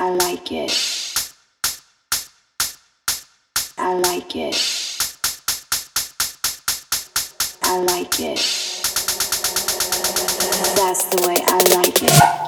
I like it. I like it. I like it. That's the way I like it.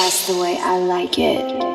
That's the way I like it.